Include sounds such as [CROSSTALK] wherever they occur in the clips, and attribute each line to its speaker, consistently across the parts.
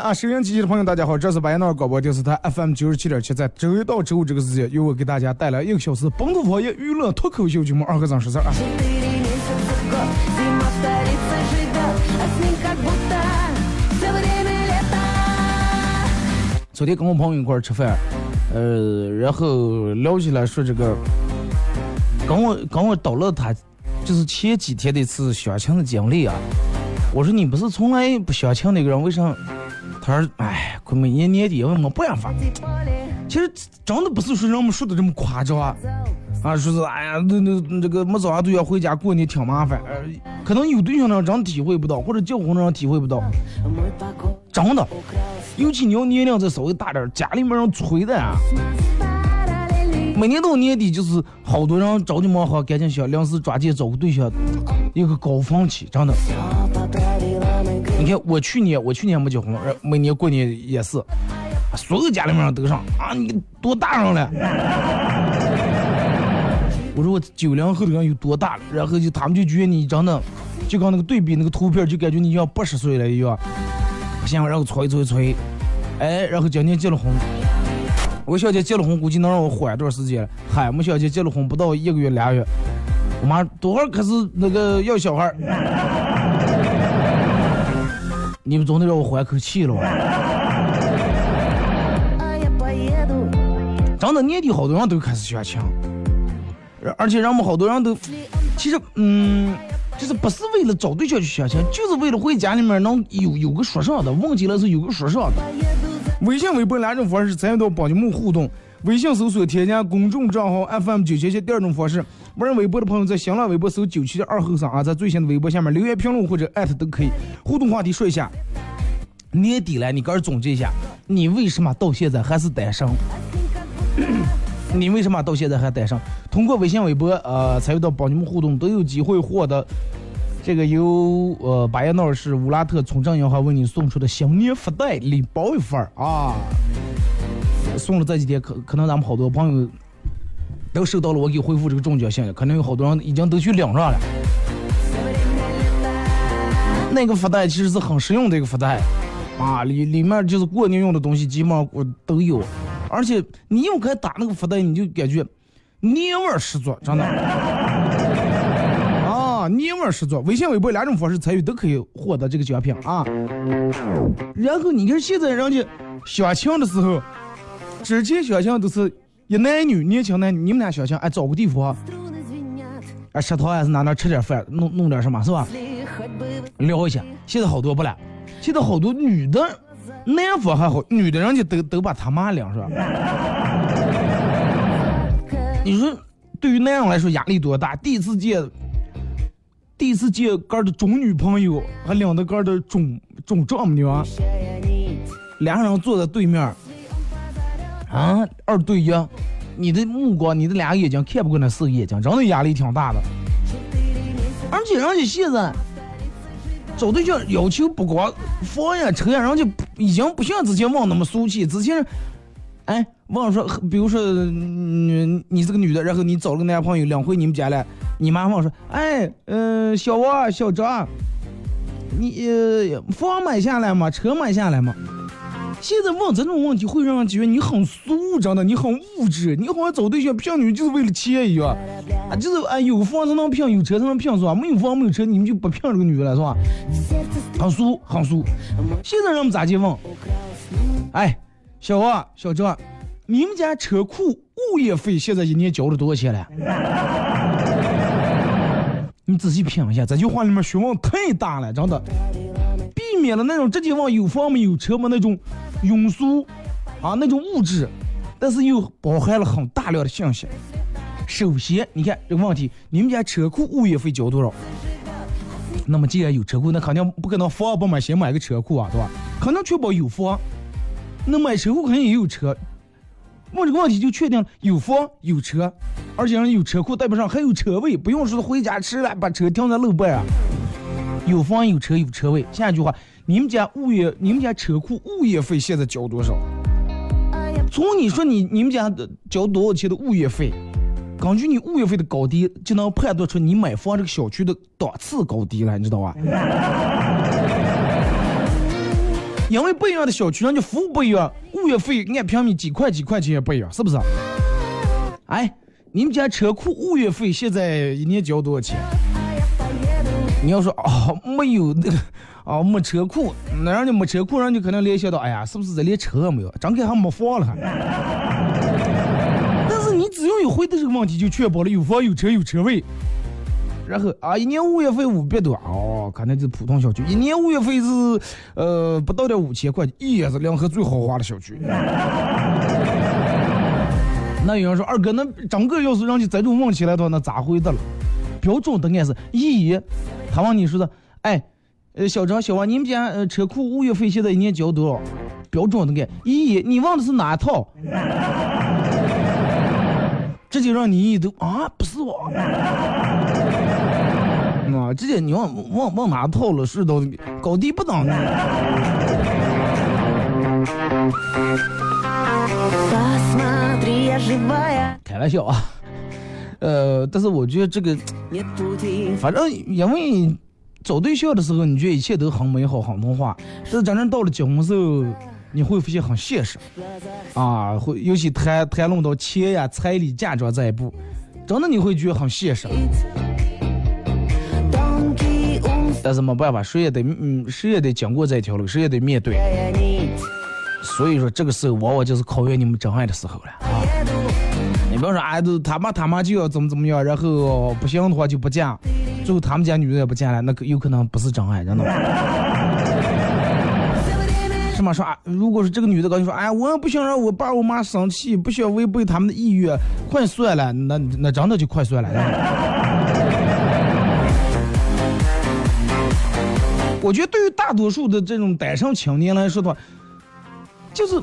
Speaker 1: 啊！收音机的朋友，大家好，这是白彦淖尔广播电视台 FM 九十七点七，在周一到周五这个时间，由我给大家带来一个小时本土方言娱乐脱口秀节目。二哥怎十说事儿啊？昨天跟我朋友一块吃饭，呃，然后聊起来说这个，跟我跟我叨唠他，就是前几天的一次相亲的经历啊。我说你不是从来不相亲那个人，为啥？他说：“哎，过每年年底，我么不
Speaker 2: 想发。
Speaker 1: 其实真的不是说人们说的这么夸张啊啊，说是哎呀，那那那个没找上对象回家过年挺麻烦。可能有对象的人真体会不到，或者结婚的人体会不到。真的，尤其你要年龄再稍微大点，家里面人催的啊。每年到年底就是好多人着急忙慌，赶紧想临时抓紧找个对象，一个高峰期，真的。”你看我去年，我去年没结婚，每年过年也是，所有家里面都上啊，你多大上了？[LAUGHS] 我说我九零后的人有多大了？然后就他们就觉得你长得，就刚那个对比那个图片，就感觉你像八十岁了一样。不行，然后吹一催吹，哎，然后今姐结了婚，我小姐结了婚，估计能让我缓一段时间。嗨，我小姐结了婚不到一个月俩月，我妈多会儿开始那个要小孩儿。你们总得让我缓口气了吧？真的，年底好多人都开始学琴，而且人们好多人都，其实，嗯，就是不是为了找对象去学琴，就是为了回家里面能有有个说唱的，忘记了是有个说唱的。微信、微博两种方式参与到帮节目互动，微信搜索添加公众账号 FM 九七七，第二种方式。玩微博的朋友在新浪微博搜九七的二后生啊，在最新的微博下面留言评论或者艾特都可以。互动话题说一下，年底了，你个人总结一下，你为什么到现在还是单身？[COUGHS] 你为什么到现在还单身？通过微信、微博呃参与到帮你们互动，都有机会获得这个由呃巴彦淖尔市乌拉特村镇银行为你送出的新年福袋礼包一份儿啊！送了这几天，可可能咱们好多朋友都收到了我给回复这个中奖信息，可能有好多人已经都去领上了。那个福袋其实是很实用的一个福袋啊，里里面就是过年用的东西，基本上我都有。而且你用开打那个福袋，你就感觉年味儿十足，真的。啊，年味儿十足。微信、微博两种方式参与都可以获得这个奖品啊。然后你看现在人家相亲的时候，之前相亲都是一男女，年轻男女，你们俩相亲，哎，找个地方，哎，食堂还是哪哪吃点饭，弄弄点什么，是吧？聊一下。现在好多不了，现在好多女的。男方还好，女的人家都都把他妈领是吧？你说对于男人来说压力多大？第一次见，第一次见哥的准女朋友，还领着哥的准准丈母娘，两个人坐在对面，啊，二对一，你的目光，你的两个眼睛看不过那四个眼睛，真的压力挺大的。而且人家现在。找对象要求不光房呀车呀，人家已经不像之前问那么俗气。之前，哎，问说，比如说，你你是个女的，然后你找了个男朋友，两回你们家来，你妈问说，哎，嗯，小王、小张，你呃房买下来吗？车买下来吗？现在问这种问题会让人觉得你很俗，真的，你很物质，你好像找对象骗女就是为了钱一样，[LAUGHS] 啊，就是啊，有房才能骗，有车才能骗，是吧？没有房没有车，你们就不骗这个女的了，是吧？很俗，很俗。现在人们咋去问？哎，小王、小张，你们家车库物业费现在一年交了多少钱了？[LAUGHS] 你仔细品一下，这句话里面学问太大了，真的。避免了那种直接问有房没有车吗那种庸俗啊那种物质，但是又包含了很大量的信息。首先，你看这个问题，你们家车库物业费交多少？那么既然有车库，那肯定不可能房不买先买个车库啊，对吧？可能确保有房，那买车库肯定也有车。问这个问题就确定有房有车，而且有车库，代表上还有车位，不用说回家吃了把车停在路边啊。有房有车有车位。下一句话，你们家物业、你们家车库物业费现在交多少？从你说你你们家的交多少钱的物业费，根据你物业费的高低，就能判断出你买房这个小区的档次高低了，你知道吧？[LAUGHS] 因为不一样的小区，人家服务不一样，物业费按平米几块几块钱也不一样，是不是？哎，你们家车库物业费现在一年交多少钱？你要说哦，没有那个，哦，没车库，那人家没车库，人家可能联想到，哎呀，是不是这连车没有？张开还没房了还。[LAUGHS] 但是你只要有回答这个问题，就确保了有房有车有车位。然后啊，一年物业费五百多，哦，可能是普通小区，一年物业费是呃不到点五千块，也是两河最豪华的小区。[LAUGHS] 那有人说，二哥，那整个要是让你这种问起来的话，那咋回答了？标准答案是一。他问你说的，哎，呃，小张、小王，你们家呃车库物业费现在一年交多少？标准的给一，你问的是哪套？[LAUGHS] 直接让你一都啊，不是我，啊，直接你问问问哪套了？是都高低不等的。开玩笑啊。呃，但是我觉得这个，反正因为找对象的时候，你觉得一切都很美好、很童话，但是真正到了结婚时候，你会发现很现实，啊，会尤其谈谈论到钱呀、彩礼、嫁妆这一步，真的你会觉得很现实。但是没办法，谁也得嗯，谁也得经过这条路，谁也得面对。所以说，这个时候往往就是考验你们真爱的时候了啊。你不要说，哎，都他妈他妈就要怎么怎么样，然后不行的话就不嫁。最后他们家女的也不见了，那个有可能不是真爱，真的。是吗？说啊，如果是这个女的跟你说，哎，我不想让我爸我妈生气，不想违背他们的意愿，快算了，那那真的就快算了。[LAUGHS] 我觉得对于大多数的这种单身青年来说的话，就是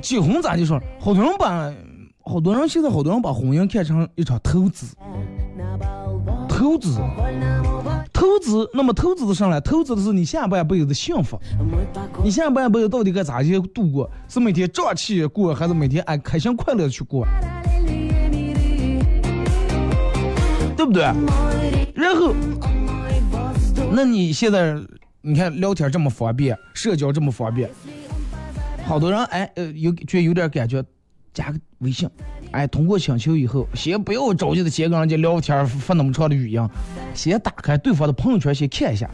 Speaker 1: 结婚咋就说，好多人把好多人现在好多人把婚姻看成一场投资，投资。投资，那么投资的上来，投资的是你下半辈子的幸福。你下半辈子到底该咋去度过？是每天胀气过，还是每天哎开心快乐去过？对不对？然后，那你现在你看聊天这么方便，社交这么方便，好多人哎呃有觉得有点感觉，加个微信。哎，通过请求以后，先不要着急的先跟人家聊天发那么长的语音，先打开对方的朋友圈先看一下。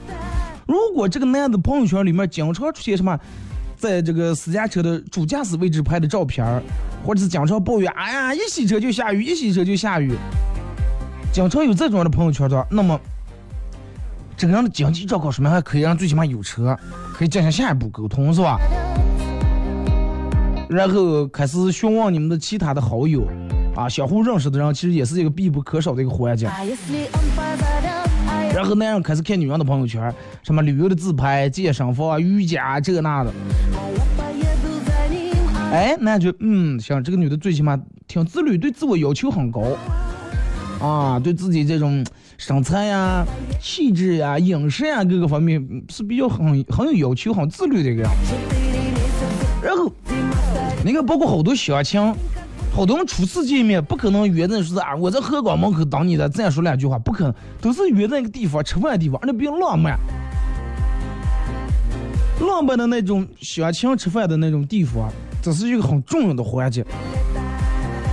Speaker 1: 如果这个男的朋友圈里面经常出现什么，在这个私家车的主驾驶位置拍的照片或者是经常抱怨，哎呀，一洗车就下雨，一洗车就下雨，经常有这种的朋友圈的，那么这个人的经济状况说明还可以让最起码有车，可以进行下一步沟通，是吧？然后开始询问你们的其他的好友，啊，相互认识的人其实也是一个必不可少的一个环节。然后男人开始看女人的朋友圈，什么旅游的自拍、健身房啊、瑜伽这那的。哎，那就嗯，像这个女的最起码挺自律，对自我要求很高，啊，对自己这种身材呀、气质呀、饮食呀各个方面是比较很很有要求、很自律的一个人。然后。你看，包括好多相亲，好多人初次见面不可能约那说是啊，我在河广门口等你的，再说两句话，不可能，都是约在那个地方吃饭的地方，那比较浪漫，浪漫的那种相亲吃饭的那种地方，这是一个很重要的环节。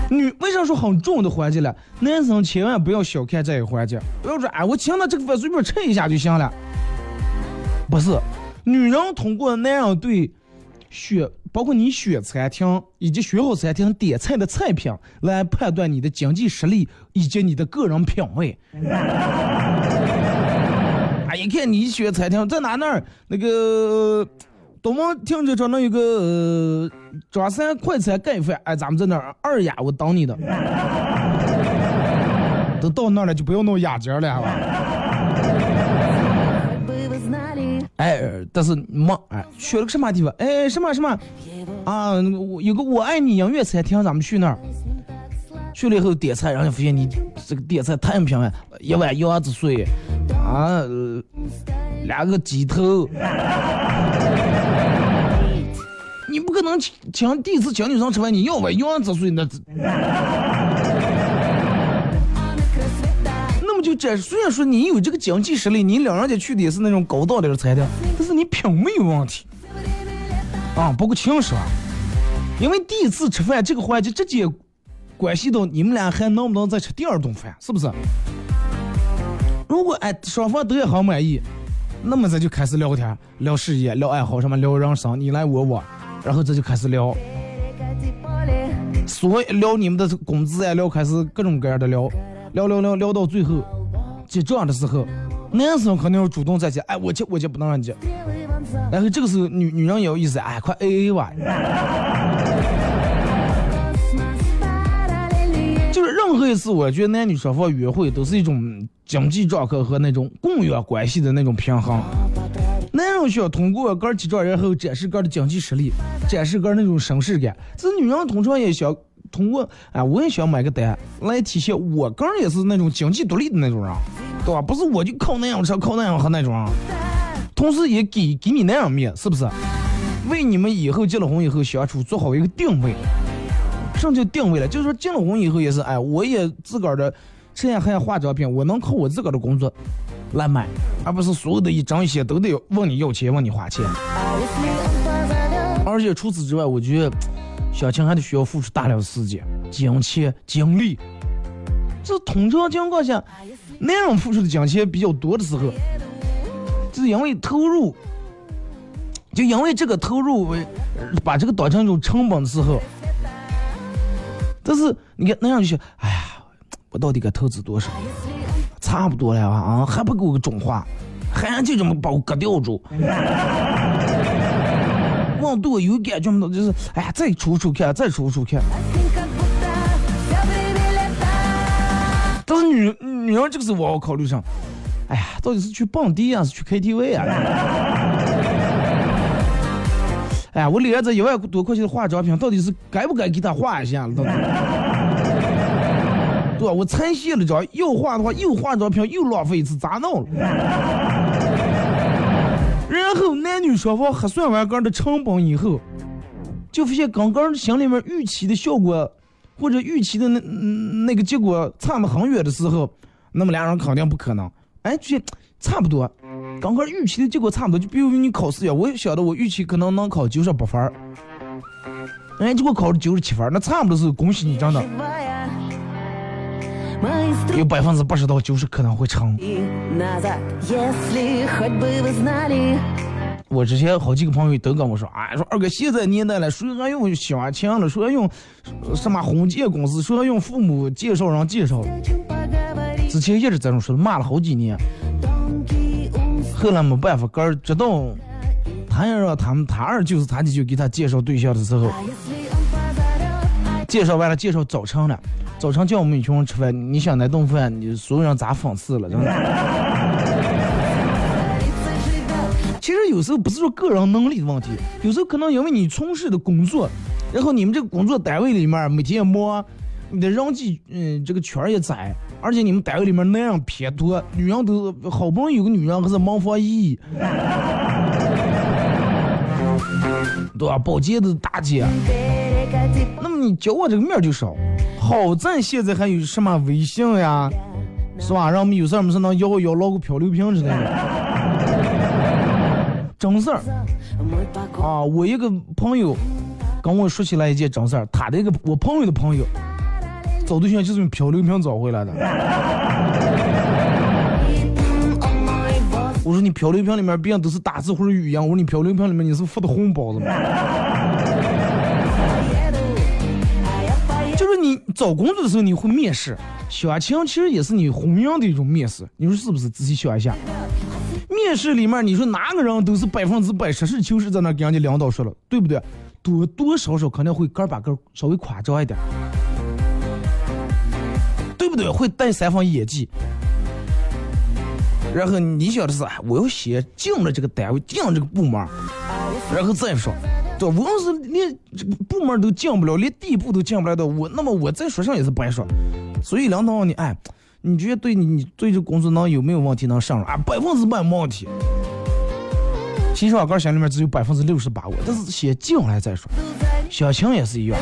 Speaker 1: 女为啥说很重要的环节了？男生千万不要小看这一环节，不要说哎，我请他这个饭随便吃一下就行了，不是，女人通过那样对选。包括你选餐厅以及选好餐厅点菜的菜品来判断你的经济实力以及你的个人品味。[LAUGHS] 哎，一看你选餐厅在哪那儿？那个东门停车场那有个张三快餐盖饭，哎，咱们在那儿二雅，我等你的。[LAUGHS] 都到那儿了，就不要弄雅间了，好吧？哎，但是没哎，去了个什么地方？哎，什么什么啊？我有个我爱你音乐餐厅，咱们去那儿。去了以后点菜，然后发现你这个点菜太平了，一碗鸭子水啊，两个鸡头。你不可能请第一次请女生吃饭，你要碗鸭子水那。就这，虽然说你有这个经济实力，你两人家去的也是那种高档点的餐厅，但是你品没有问题啊。包括情商，因为第一次吃饭这个环节直接关系到你们俩还能不能再吃第二顿饭，是不是？如果哎双方都也很满意，那么咱就开始聊天，聊事业，聊爱好，什么聊人生，你来我往，然后这就开始聊，所聊你们的工资啊，聊开始各种各样的聊。聊聊聊聊到最后结账的时候，男生肯定要主动再结，哎，我结我结不能让你结。然后这个时候女女人也有意思，哎，快 A A 吧。就是任何一次，我觉得男女双方约会都是一种经济状况和那种供养关系的那种平衡。男人需要通过个儿结账，然后展示个儿的经济实力，展示个儿那种绅士感。这女人通常也想。通过哎，我也想买个单来体现我个人也是那种经济独立的那种人，对吧？不是我就靠那样车，靠那样喝那种，同时也给给你那样面，是不是？为你们以后结了婚以后相处做好一个定位。什么叫定位了？就是说结了婚以后也是，哎，我也自个儿的吃饭还化妆品，我能靠我自个儿的工作来买，而不是所有的一张一些都得问你要钱，问你花钱。而且除此之外，我觉得。相亲还得需要付出大量时间、金钱、精力。这通常情况下，男人付出的金钱比较多的时候，就是因为投入，就因为这个投入把这个当成一种成本的时候。但是你看，那样就想，哎呀，我到底该投资多少？差不多了啊，还不给我个中华，还就这么把我割掉住。对我有感觉吗？就是，哎呀，再处处看，再处处看。但是女女人这个时候我考虑上，哎呀，到底是去蹦迪啊，是去 KTV 啊？哎呀，我脸上这一万多块钱的化妆品，到底是该不该给他化一下？到底？对吧？我拆卸了妆，又化的话又化妆品，又浪费一次，咋弄了？然后男女双方核算完个的成本以后，就发现刚刚心里面预期的效果，或者预期的那那个结果差得很远的时候，那么俩人肯定不可能。哎，就差不多，刚刚预期的结果差不多。就比如你考试呀，我晓得我预期可能能考九十八分儿，哎，结果考了九十七分儿，那差不多是恭喜你，真的。有百分之八十到九十可能会成。我之前好几个朋友都跟我说，哎，说二哥现在年代了，谁还用相亲了？说用什么婚介公司？说用父母介绍人介绍。之前一直这种说，骂了好几年。后来没办法，哥儿知道他要让他们他二舅子他就给他介绍对象的时候，介绍完了，介绍早成了。早上叫我们一群人吃饭，你想那顿饭，你所有人咋讽刺了？真的。[LAUGHS] 其实有时候不是说个人能力的问题，有时候可能因为你从事的工作，然后你们这个工作单位里面每天也忙，你的人际嗯这个圈也窄，而且你们单位里面男人偏多，女人都好不容易有个女人还是忙活一，[LAUGHS] 对吧？保洁的大姐，那么你教我这个面就少。好在现在还有什么微信呀，是吧？让我们有事儿没事能要要捞个漂流瓶之类的。[LAUGHS] 真事儿啊！我一个朋友跟我说起来一件真事儿，他的一个我朋友的朋友找对象就是用漂流瓶找回来的。我说你漂流瓶里面别都是打字或者语音，我说你漂流瓶里面你是付的红包子吗？找工作的时候你会面试，相亲其实也是你婚姻的一种面试，你说是不是？仔细想一下，面试里面你说哪个人都是百分之百实事求是在那给人家领导说了，对不对？多多少少肯定会个把个稍微夸张一点，对不对？会带三分演技。然后你想的是，我要先进了这个单位，进了这个部门，然后再说。对，我要是连部门都进不了，连地步都进不来的，我那么我再说上也是白说。所以领导你，哎，你觉得对你你对这工作能有没有问题能上啊？百分之百没问题。其实我个心里面只有百分之六十把握，但是先进来再说。小青也是一样，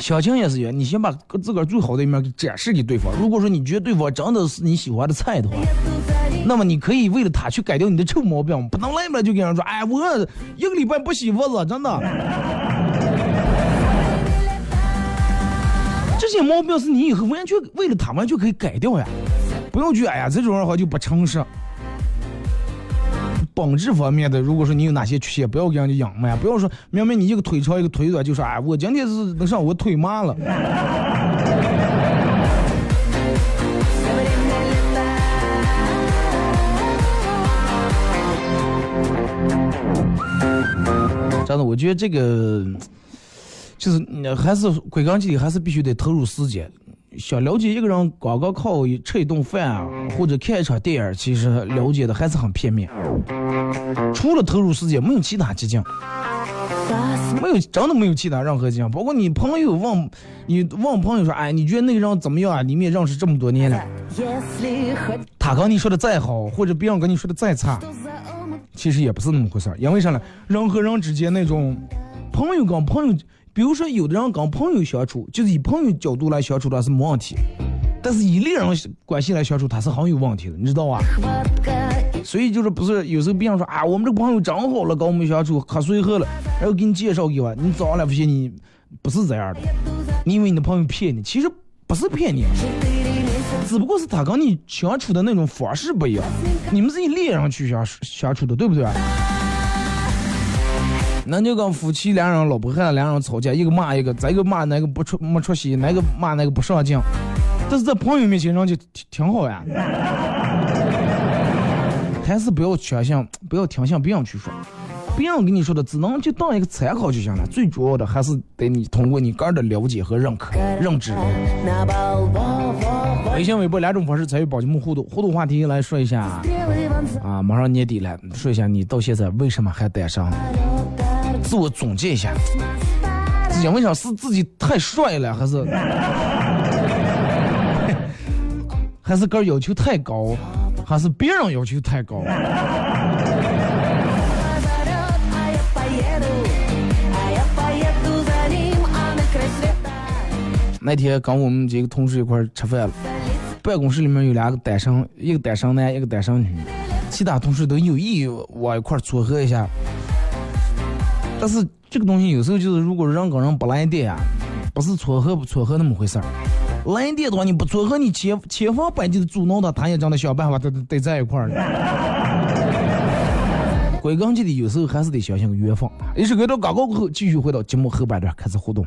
Speaker 1: 小青也是一样，你先把自个儿最好的一面给展示给对方。如果说你觉得对方真的是你喜欢的菜的话。那么你可以为了他去改掉你的臭毛病，不能来不来就跟人说，哎，[LAUGHS] 我一个礼拜不洗袜子，真的。[LAUGHS] 这些毛病是你以后完全为了他完全可以改掉呀，不用去，哎呀，这种人话就不诚实。本质方面的，如果说你有哪些缺陷，不要跟人家隐瞒，不要说明明你一个腿长一个腿短，就说哎，我今天是能上我腿麻了。我觉得这个就是还是归根结底，还是必须得投入时间。想了解一个人，刚刚靠吃一顿饭啊，或者看一场电影，其实了解的还是很片面。除了投入时间，没有其他捷径，没有真的没有其他任何捷径。包括你朋友问，你问朋友说，哎，你觉得那个人怎么样啊？你们也认识这么多年了，他跟你说的再好，或者别人跟你说的再差。其实也不是那么回事儿，因为啥呢？人和人之间那种朋友跟朋友，比如说有的人跟朋友相处，就是以朋友角度来相处，他是没问题；但是以恋人关系来相处，他是很有问题的，你知道吧？所以就是不是有时候别人说啊，我们这朋友真好了，跟我们相处可随和了，然后给你介绍给我，你早来发现你不是这样的，你以为你的朋友骗你，其实不是骗你。只不过是他跟你相处的那种方式不一样，你们是以恋人去相相处的，对不对？那就跟夫妻两人、老婆汉两人吵架，一个骂一个，再一个骂那个不出没出息，那个骂那个不上进，
Speaker 3: 但是在朋友面前，上就挺挺好呀。[LAUGHS] 还是不要相信，不要听信别人去说，别人跟你说的只能就当一个参考就行了。最主要的还是得你通过你个人的了解和认可、认知。微信、微博两种方式参与宝节目互动，互动话题来说一下啊，马上年底了，说一下你到现在为什么还单身？自我总结一下，因为啥是自己太帅了，还是 [LAUGHS] 还是个要求太高？还是别人要求太高。那天跟我们几个同事一块吃饭了，办公室里面有两个单身，一个单身男，一个单身女，其他同事都有意往一块撮合一下。但是这个东西有时候就是，如果人跟人不来电啊，不是撮合不撮合那么回事儿。来电的话，你不撮合，你千千方百计的阻挠他，他也真的想办法，得得在一块儿了。[LAUGHS] 归根结底，有时候还是得相信缘分。一首歌到广告过后，继续回到节目后半段开始互动。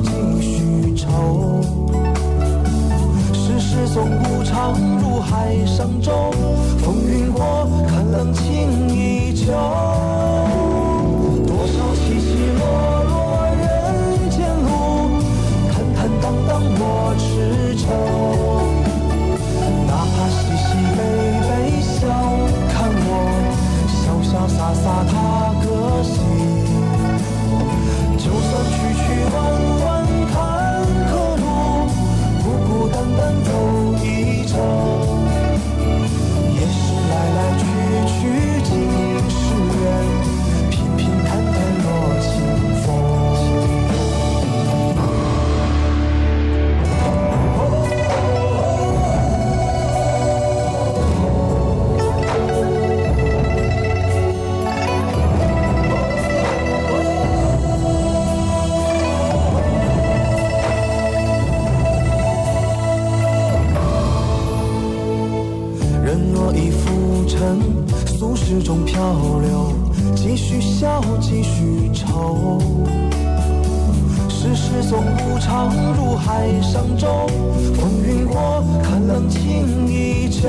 Speaker 3: 几许愁。世事总无常如海上舟。风云过看冷清依旧上舟风云过看冷清依旧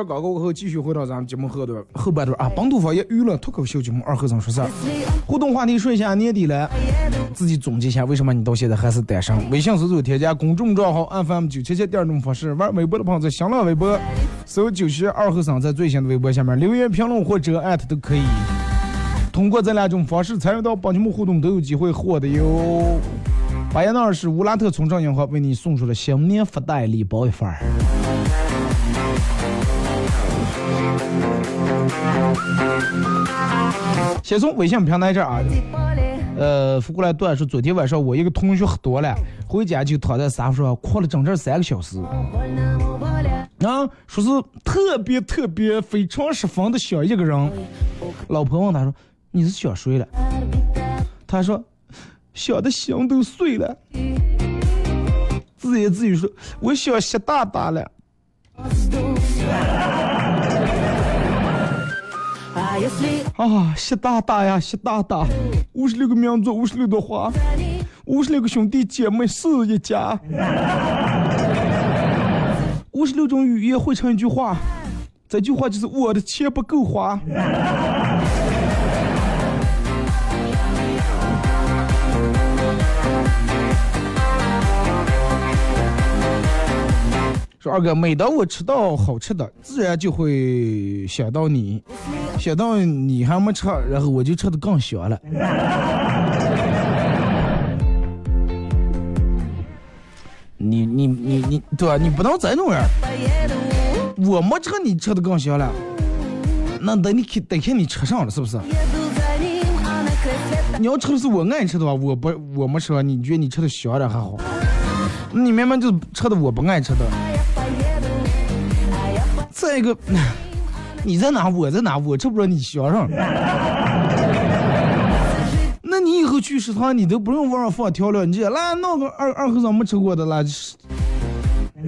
Speaker 1: 段广告过后，继续回到咱们节目后段后半段啊，本土方言娱乐脱口秀节目二和尚说事儿。互动话题说一下年底了，自己总结一下为什么你到现在还是单身。微信搜索添加公众账号 FM 九七七第二种方式，玩微博的朋友在新浪微博搜九七二和尚，在最新的微博下面留言评论或者艾特都可以。通过这两种方式参与到帮节目互动，都有机会获得哟。巴彦淖尔市乌拉特村镇银行为你送出了新年福袋礼包一份儿。先从微信平台这儿啊，呃，发过来段说，昨天晚上我一个同学喝多了，回家就躺在沙发上哭了整整三个小时。啊，说是特别特别非常十分的想一个人。老婆问他说：“你是想谁了？”他说：“想的心都碎了。”自言自语说：“我想习大大了。”啊习大大呀习大大五十六个民族五十六朵花五十六个兄弟姐妹是一家。五十六种语言汇成一句话这句话就是我的钱不够花。说二哥，每当我吃到好吃的，自然就会想到你，想到你还没吃，然后我就吃的更香了。[LAUGHS] 你你你你，对吧，你不能这种人。我没吃你吃的更香了，那等你看等看你吃上了是不是？你要吃的是我爱吃的话，我不我没吃，你觉得你吃的香点还好？你明明就吃的我不爱吃的。再一个 [LAUGHS] 你在哪我在哪我知不知道你想啥 [LAUGHS] 那你以后去食堂你都不用往上放调料你这来弄个二二合掌没吃过的来吃 [LAUGHS]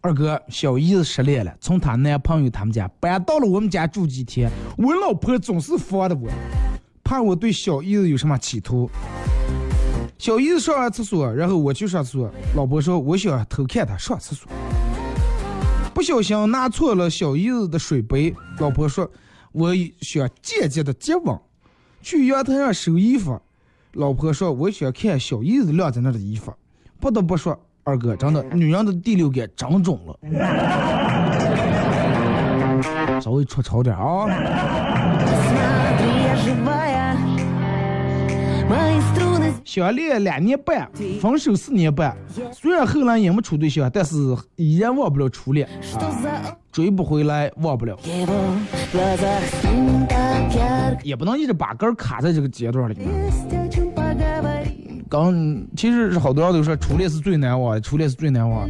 Speaker 1: 二哥小姨子失恋了从她男朋友他们家搬到了我们家住几天我老婆总是防着我怕我对小姨子有什么企图。小姨子上完厕所，然后我去上厕所。老婆说：“我想偷看她上厕所。”不小心拿错了小姨子的水杯。老婆说：“我想间接的接吻。”去阳台上收衣服。老婆说：“我想看小姨子晾在那的衣服。”不得不说，二哥真的女人的第六感长准了。稍微出丑点啊！相恋两年半，分手四年半。虽然后来也没处对象，但是依然忘不了初恋、追不回来，忘不了。也不能一直把根卡在这个阶段里面。刚其实是好多人都说初恋是最难忘，初恋是最难忘。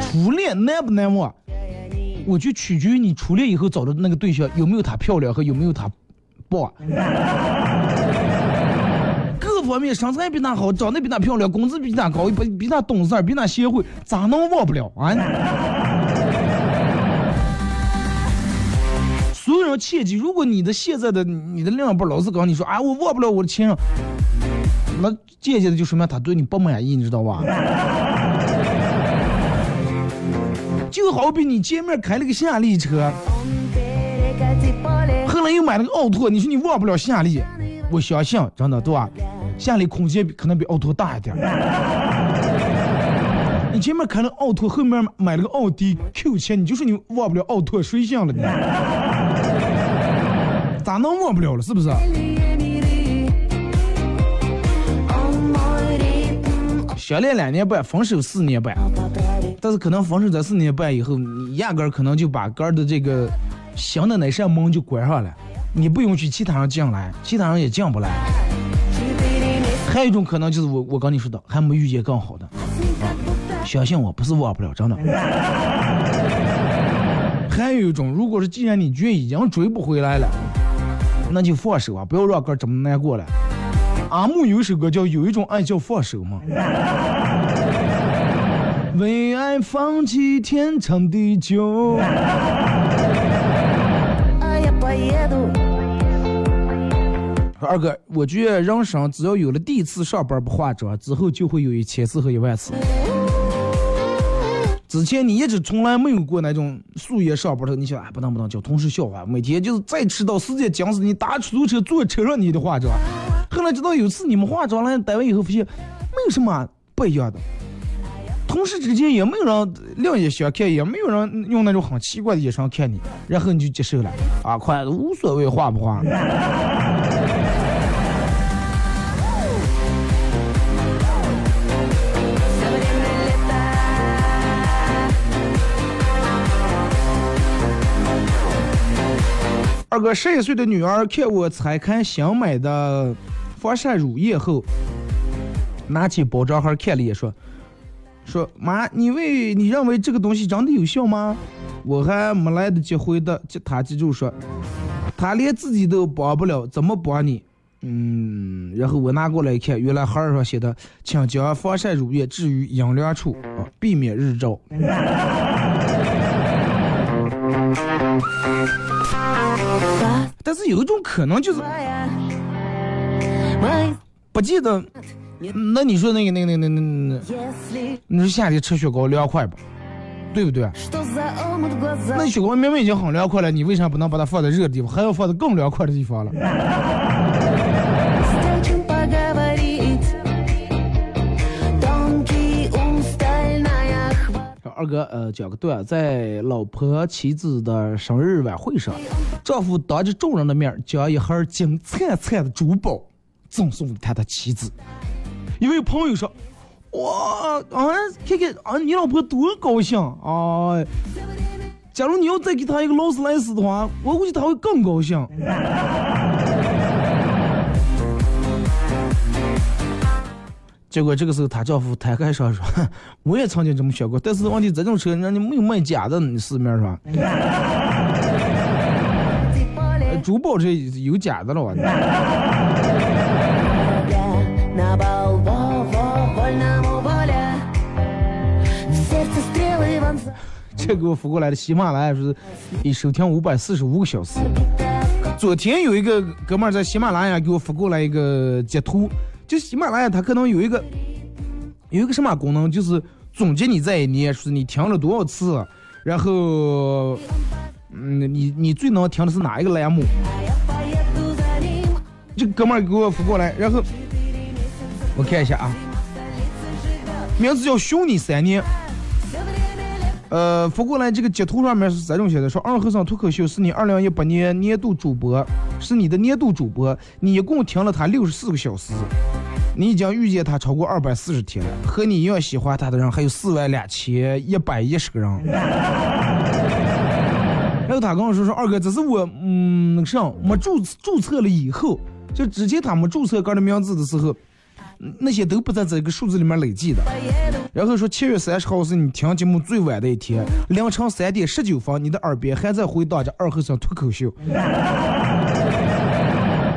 Speaker 1: 初恋难不难忘？我就取决于你初恋以后找的那个对象有没有她漂亮和有没有她棒。方面身材比她好，长得比她漂亮，工资比她高，比比她懂事，比她贤惠，咋能忘不了啊？[LAUGHS] 所有人切记，如果你的现在的你的另一半老是跟你说啊，我忘不了我的前任，那间接的就说明他对你不满意，你知道吧？[LAUGHS] 就好比你见面开了个夏利车，后来又买了个奥拓，你说你忘不了夏利？我相信，真的对吧？夏利空间可能比奥拓大一点。[LAUGHS] 你前面开了奥拓，后面买了个奥迪 Q7，你就说你忘不了奥拓谁像了你？[LAUGHS] 咋能忘不了了？是不是？相恋两年半，分手四年半，但是可能分手这四年半以后，你压根儿可能就把根儿的这个新的那扇门就关上了，你不允许其他人进来，其他人也进不来。还有一种可能就是我我跟你说的，还没遇见更好的，相信我不是忘不了，真的。[LAUGHS] 还有一种，如果是既然你觉已经追不回来了，那就放手啊，不要让哥这么难过了。阿木有一首歌叫《有一种爱叫放手》嘛，[LAUGHS] 为爱放弃天长地久。二哥，我觉得人生只要有了第一次上班不化妆，之后就会有一千次和一万次。之前你一直从来没有过那种素颜上班的，你想啊，不能不能叫同事笑话，每天就是再迟到时间讲死你，打出租车坐车上你的化妆。后来直到有次你们化妆了单位以后，发现没有什么不一样的，同事之间也没有人另眼相看，也没有人用那种很奇怪的眼神看你，然后你就接受了啊，快无所谓化不化。二哥十一岁的女儿看我才看新买的防晒乳液后，拿起包装盒看了一眼，说：“说妈，你为你认为这个东西真的有效吗？”我还没来得及回答，他记住说：“他连自己都帮不了，怎么帮你？”嗯，然后我拿过来一看，原来盒上写的：“请将防晒乳液置于阴凉处，避免日照。”但是有一种可能就是，不记得。那你说那个那个那个那那，你说夏天吃雪糕凉快不？对不对？那雪糕明明已经很凉快了，你为啥不能把它放在热的地方，还要放在更凉快的地方了？二哥，呃，讲个段，在老婆妻子的生日晚会上，丈夫当着众人的面将一盒金灿灿的珠宝赠送给他的妻子。一位朋友说：“哇，啊，看看啊，你老婆多高兴啊！假如你要再给她一个劳斯莱斯的话，我估计她会更高兴。”结果这个时候，她丈夫摊开手说：“ [LAUGHS] 我也曾经这么想过，但是问题这种车，人家没有卖假的，你市面上。[LAUGHS] 珠宝这有假的了，我。这给我发过来的喜马拉雅是，一收听五百四十五个小时。昨天有一个哥们儿在喜马拉雅给我发过来一个截图。就喜马拉雅，它可能有一个有一个什么功能，就是总结你这一年，说你听了多少次，然后，嗯，你你最能听的是哪一个栏目？这哥们儿给我发过来，然后我看一下啊，名字叫熊你三年。呃，发过来这个截图上面是这种写的：说二和尚脱口秀是你二零一八年年度主播，是你的年度主播，你一共听了他六十四个小时，你已经遇见他超过二百四十天了，和你一样喜欢他的人还有四万两千一百一十个人。[LAUGHS] 然后他跟我说说二哥，这是我嗯那个啥没注注册了以后，就之前他没注册个人名字的时候。那些都不在这个数字里面累计的。然后说七月三十号是你听节目最晚的一天，凌晨三点十九分，你的耳边还在回荡着二和尚脱口秀。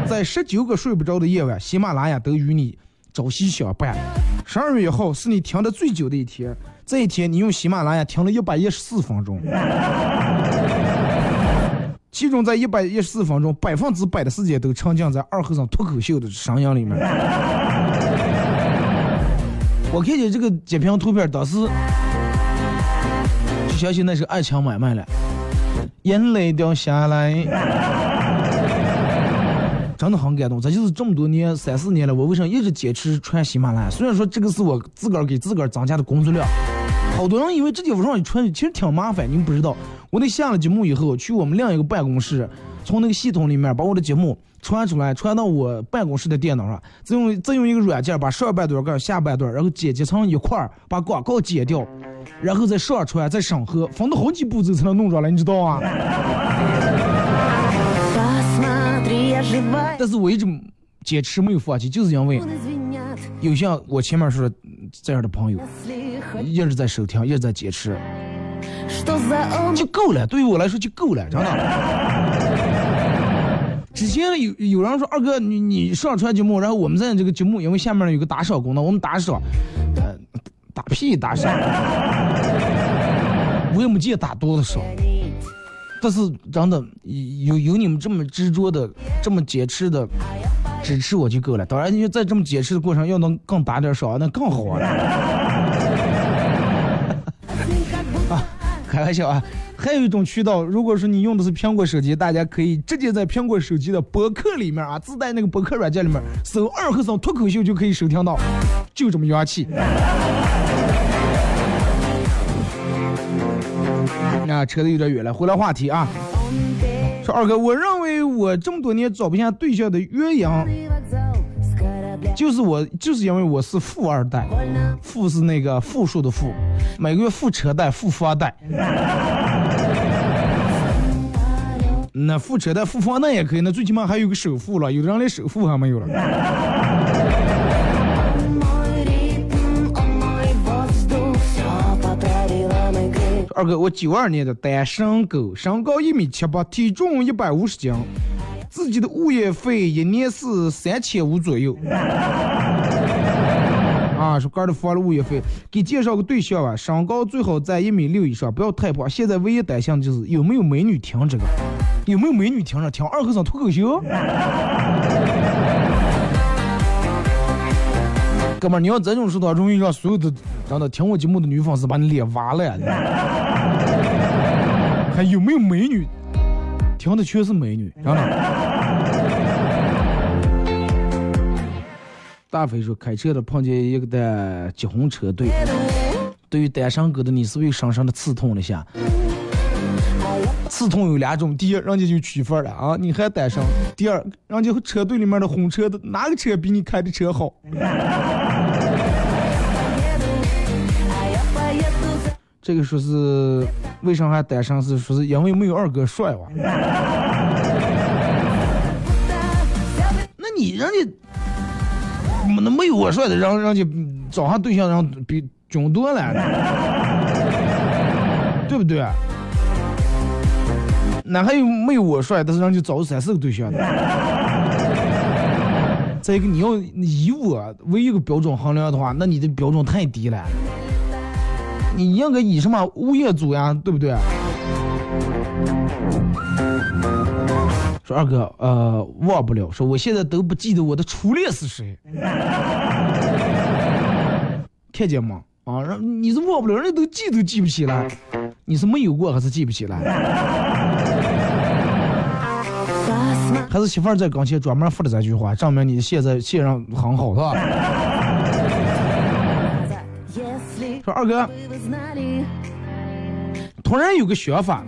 Speaker 1: 在十九个睡不着的夜晚，喜马拉雅都与你朝夕相伴。十二月一号是你听的最久的一天，这一天你用喜马拉雅听了一百一十四分钟。其中在一百一十四分钟，百分之百的时间都沉浸在二和尚脱口秀的声音里面。我看见这个截屏图片，当时就相信那是爱情买卖了，眼泪掉下来，真的很感动。这就是这么多年三四年了，我为什么一直坚持穿喜马拉雅？虽然说这个是我自个儿给自个儿增加的工作量，好多人以为直接往上一穿，其实挺麻烦。你们不知道，我得下了节目以后，去我们另一个办公室，从那个系统里面把我的节目。传出来，传到我办公室的电脑上，再用再用一个软件把上半段跟下半段，然后剪辑成一块儿，把广告剪掉，然后再上传，再审核，分了好几步骤才能弄出来，你知道啊？[LAUGHS] 但是我一直坚持没有放弃，就是因为有像我前面说的这样的朋友，一直在收听，一直在坚持，[LAUGHS] 就够了。对于我来说就够了，真的。之前有有人说二哥，你你上传节目，然后我们在这个节目，因为下面有个打赏功能，我们打赏，呃，打屁打赏，我也没见打多的少，但是真的有有你们这么执着的、这么坚持的支持我就够了。当然，你在这么坚持的过程，要能更打点少，那更好啊。开玩笑啊。还有一种渠道，如果说你用的是苹果手机，大家可以直接在苹果手机的博客里面啊，自带那个博客软件里面搜“二和尚脱口秀”就可以收听到，就这么洋气。啊，扯得有点远了，回来话题啊。说二哥，我认为我这么多年找不下对象的原因，就是我就是因为我是富二代，富是那个富数的富，每个月付车贷，付房贷。[LAUGHS] 那付车贷、付房贷也可以，那最起码还有个首付了。有的人连首付还没有了。二哥，我九二年的单身狗，身高一米七八，体重一百五十斤，自己的物业费一年是三千五左右。啊，说哥的付了物业费，给介绍个对象吧，身高最好在一米六以上，不要太胖。现在唯一担心的就是有没有美女听这个。有没有美女听着听二和尚脱口秀？哥们儿，你要这种说的话，容易让所有的让他听我节目的女粉丝把你脸挖了呀。还有没有美女？听的全是美女，真的。大飞说，开车的碰见一个的结婚车队，对于单身狗的你，是不是深深的刺痛了一下？刺痛有两种，第一，人家就娶妇了啊，你还单身；第二，人家车队里面的红车的哪个车比你开的车好？这个说是为啥还单身？是说是因为没有二哥帅哇？那你人家那没有我帅的，让人家找上对象，让比囧多了，[LAUGHS] 对不对？那还有没有我帅？但是人家找了三四个对象的。再一个，你要以我为一个标准衡量的话，那你的标准太低了。你应该以什么物业组呀，对不对？说二哥，呃，忘不了。说我现在都不记得我的初恋是谁。[LAUGHS] 看见吗？啊，让你是忘不了，人都记都记不起来。你是没有过还是记不起来？还是媳妇儿在跟前专门说的这句话，证明你现在现任很好，是吧？说二哥，突然有个想法，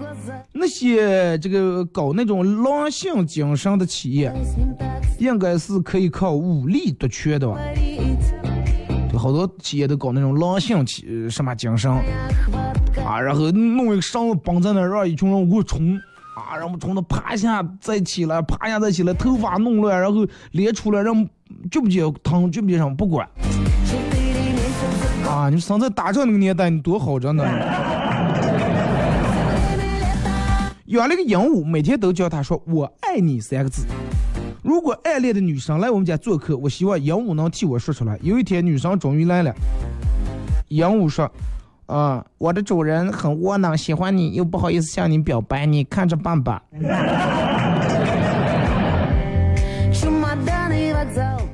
Speaker 1: 那些这个搞那种狼性精神的企业，应该是可以靠武力夺权的吧？对，好多企业都搞那种狼性企什么精神啊，然后弄一个绳子绑在那儿，让一群人给我冲。啊，让我们冲的趴下再起来，趴下再起来，头发弄乱，然后脸出来，让觉不接疼，觉不接上不管。啊你生在打仗那个年代你多好着呢。养了个鹦鹉每天都教他说我爱你三个字。如果暗恋的女生来我们家做客我希望鹦鹉能替我说出来。有一天女生终于来了鹦鹉说啊我的主人很窝囊喜欢你又不好意思向你表白你看着办吧。[LAUGHS]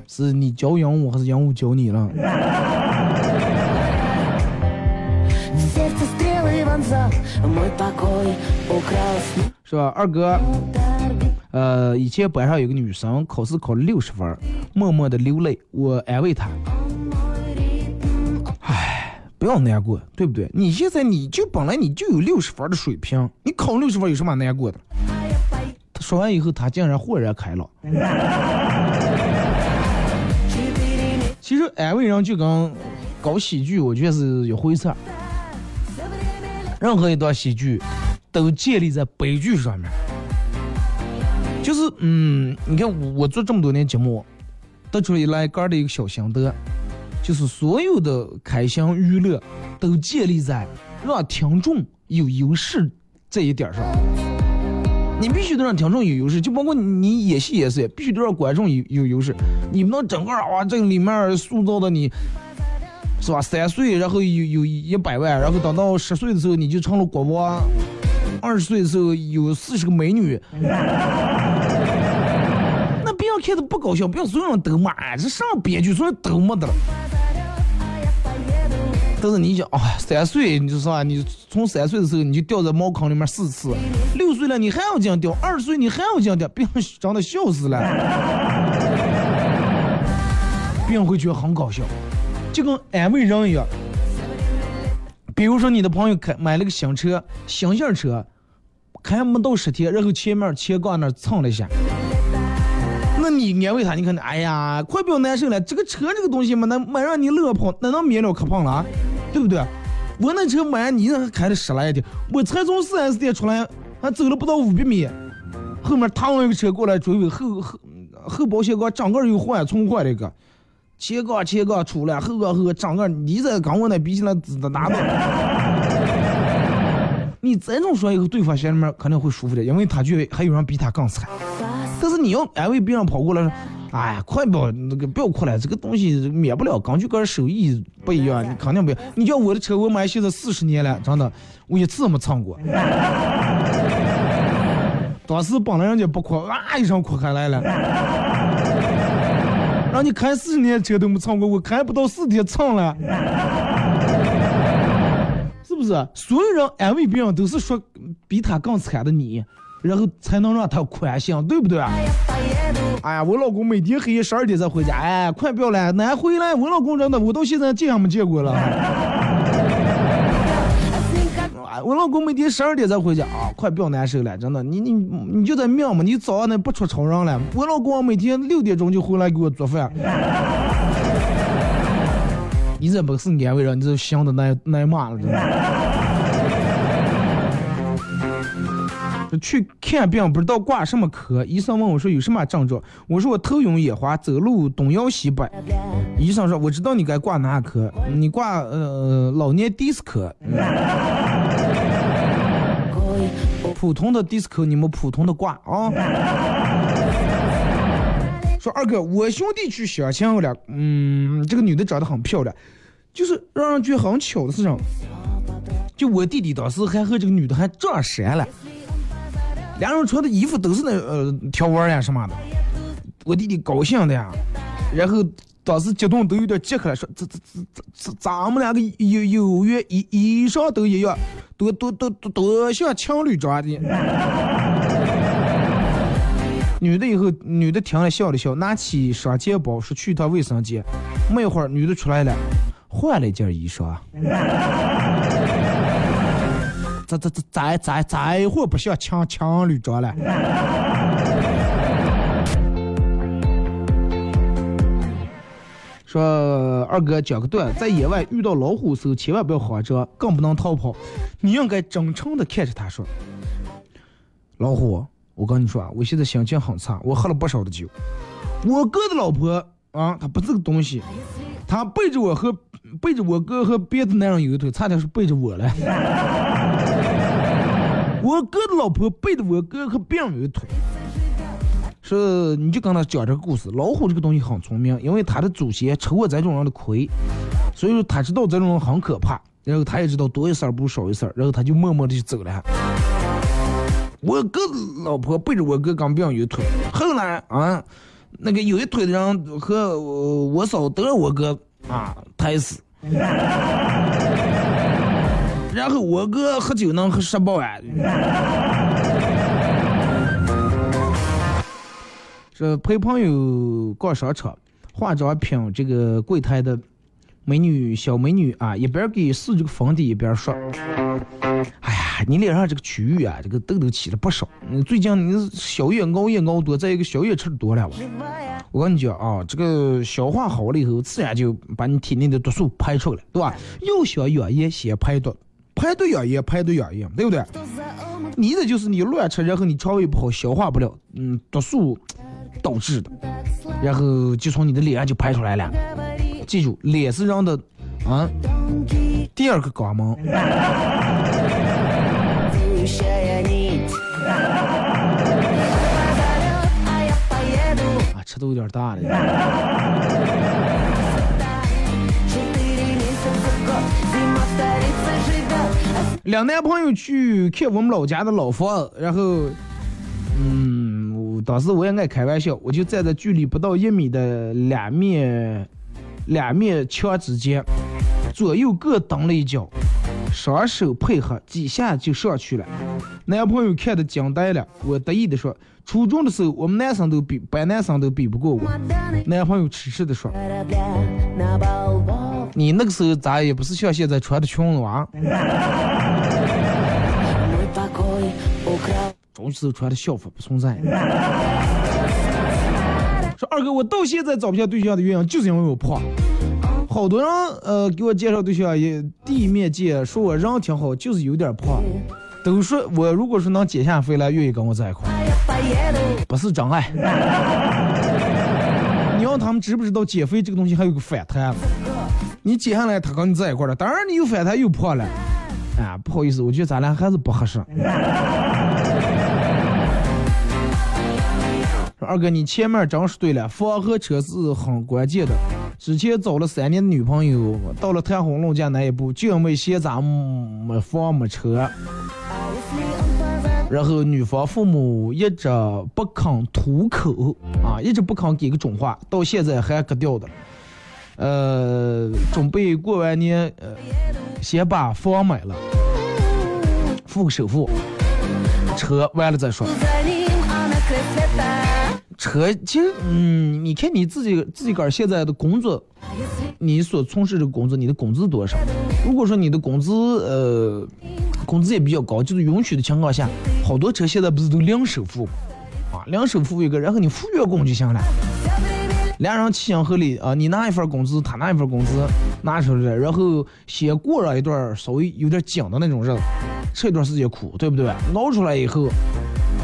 Speaker 1: 是你教鹦鹉还是鹦鹉教你了？是吧，二哥。呃，以前班上有个女生考试考了六十分，默默的流泪。我安慰她，
Speaker 2: 哎，
Speaker 1: 不要难过，对不对？你现在你就本来你就有六十分的水平，你考六十分有什么难过的？她说完以后，她竟然豁然开朗。其实安慰人就跟搞喜剧，我觉得是一回事。任何一段喜剧都建立在悲剧上面。就是嗯，你看我我做这么多年节目，得出来个儿的一个小心得，就是所有的开箱娱乐都建立在让听众有优势这一点上。你必须得让听众有优势，就包括你演戏也是，必须得让观众有有优势。你不能整个啊，这个里面塑造的你，是吧？三岁，然后有有一百万，然后等到十岁的时候你就成了国王，二十岁的时候有四十个美女，[LAUGHS] 那别人看的不搞笑，不要所有人都骂，这上编剧所有人都没得了。但是你想啊，三岁你就说吧，你从三岁的时候你就掉在茅坑里面四次，六岁了你还要这样掉，二十岁你还要这样掉，别人真的笑死了，[LAUGHS] 别人会觉得很搞笑，就跟安慰人一样。比如说你的朋友开买了个新车，新型车，开没到十天，然后前面前杠那蹭了一下。那你安慰他，你看，哎呀，快不要难受了，这个车这个东西嘛，那买让你乐跑，那能免了可胖了，对不对？我那车买你那开了十来天，我才从四 S 店出来，还走了不到五百米，后面趟一个车过来追尾，后后后保险杠整个又换重换了一个，前杠前杠出来，后杠后杠整个，你这跟我那比起来，哪哪的？[LAUGHS] 你这种说以后，对方心里面肯定会舒服点，因为他觉得还有人比他更惨。但是你要安慰别人跑过来说，哎呀，快不那个不要哭了，这个东西免不了，根据个人手艺不一样，你肯定不要。你叫我的车，我买现在四十年了，真的，我一次没蹭过。[LAUGHS] 当时本来人家不哭，哇一声哭开来了。让你开四十年车都没蹭过，我开不到四天蹭了。是不是？所有人安慰别人都是说比他更惨的你，然后才能让他宽心，对不对？哎呀，我老公每天黑夜十二点才回家，哎，快不要了，难回来。我老公真的，我到现在见也没见过了。我老公每天十二点才回家啊，快不要难受了，真的，你你你就在命嘛，你早上那不出超人了。我老公每天六点钟就回来给我做饭。你这不是安慰人，你这想的那那嘛了，真的。去看病不知道挂什么科，医生问我说有什么症状，我说我头晕眼花，走路东摇西摆。医生说我知道你该挂哪科，你挂呃老年迪斯科。普通的迪斯科你们普通的挂啊。[LAUGHS] 说二哥，我兄弟去相亲了，嗯，这个女的长得很漂亮，就是让人觉得很巧的事情。就我弟弟当时还和这个女的还撞衫了，两人穿的衣服都是那呃条纹呀什么的，我弟弟高兴的呀，然后当时激动都有点结开了，说这这这这咱们两个有有缘，衣衣裳都一样，多多多多多像情侣装的。女的以后，女的听了笑了笑，拿起双肩包说去趟卫生间。没一会儿，女的出来了，换了一件衣裳。这这这再再再一会儿不像情情侣装了。说二哥讲个段，在野外遇到老虎时候，千万不要慌张，更不能逃跑，你应该真诚的看着他说：“老虎。”我跟你说啊，我现在心情很差，我喝了不少的酒。我哥的老婆啊，她不是个东西，她背着我和背着我哥和别的男人有一腿，差点是背着我了。[LAUGHS] 我哥的老婆背着我哥和别人有一腿。说你就跟他讲这个故事，老虎这个东西很聪明，因为他的祖先吃过这种人的亏，所以说他知道这种人很可怕。然后他也知道多一事不如少一事，然后他就默默的就走了。我哥老婆背着我哥刚病有一腿，后来啊，那个有一腿的人和我嫂都让我哥啊抬死，[LAUGHS] 然后我哥喝酒能喝十八碗。这陪朋友逛商场，化妆品这个柜台的美女小美女啊，一边给试这个粉底，一边说：“哎呀，你脸上这个区域啊，这个痘痘起了不少。你，最近你宵夜熬夜熬多，再一个宵夜吃的多了吧？我跟你讲啊，这个消化好了以后，自然就把你体内的毒素排出来，对吧？要想养颜，先排毒，排毒养颜，排毒养颜，对不对？你的就是你乱吃，然后你肠胃不好，消化不了，嗯，毒素。”导致的，然后就从你的脸上就排出来了。记住，脸是人的啊第二个肛门。[LAUGHS] 啊，吃的有点大了。两男朋友去看我们老家的老房，然后，嗯。当时我也爱开玩笑，我就站在距离不到一米的两面两面墙之间，左右各蹬了一脚，双手配合几下就上去了。男朋友看的惊呆了，我得意的说：“初中的时候，我们男生都比班男生都比不过我。”男朋友痴痴的说：“你那个时候咋也不是像现在穿的裙子啊？”中时候穿的校服不存在。[LAUGHS] 说二哥，我到现在找不下对象的原因，就是因为我胖。好多人呃给我介绍对象也第一面见说我人挺好，就是有点胖。都说我如果说能减下肥来，愿意跟我在一块。不是真爱。你让他们知不知道减肥这个东西还有个反弹？你减下来他跟你在一块了，当然你又反弹又胖了。啊，不好意思，我觉得咱俩还是不合适。二哥，你前面真是对了，房和车是很关键的。之前找了三年的女朋友，到了谈婚论嫁那一步，就因为嫌咱没房没车，然后女方父母一直不肯吐口啊，一直不肯给个准话，到现在还割掉的。呃，准备过完年，呃，先把房买了，付个首付，车完了再说。车其实，嗯，你看你自己自己个儿现在的工作，你所从事的工作，你的工资多少？如果说你的工资，呃，工资也比较高，就是允许的情况下，好多车现在不是都两首付啊，两首付一个，然后你付月供就行了。两人齐心合力啊，你拿一份工资，他拿一份工资，拿出来，然后先过上一段稍微有点紧的那种日子，吃一段时间苦，对不对？熬出来以后，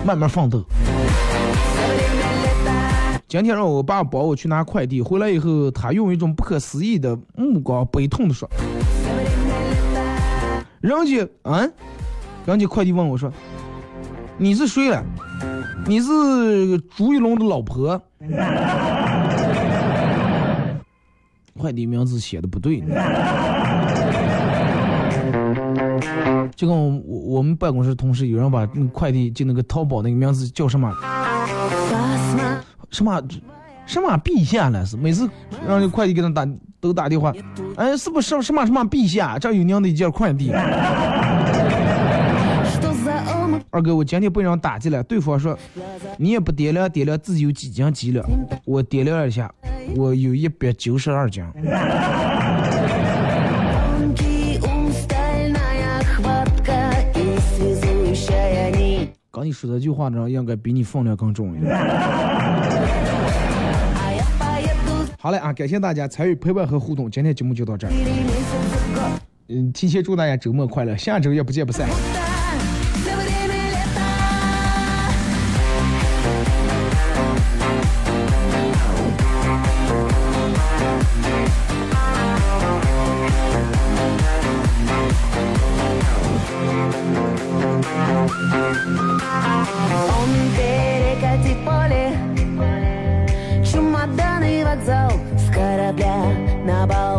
Speaker 1: 慢慢奋斗。今天让我爸帮我去拿快递，回来以后，他用一种不可思议的目光悲痛的说：“人家，嗯，人家快递问我说，你是谁了？你是朱一龙的老婆？[LAUGHS] 快递名字写的不对。就跟我我们办公室同事有人把快递就那个淘宝那个名字叫什么？”什么什么陛下了是？每次让你快递给他打都打电话，哎，是不是什么什么陛下？这有娘的一件快递。二哥，我今天被人打击了，对方说你也不掂量掂量自己有几斤几两，我掂量一下，我有一百九十二斤。刚你说这句话的人，应该比你分量更重一点。好嘞啊！感谢大家参与陪伴和互动，今天节目就到这儿。嗯，提前祝大家周末快乐，下周也不见不散。about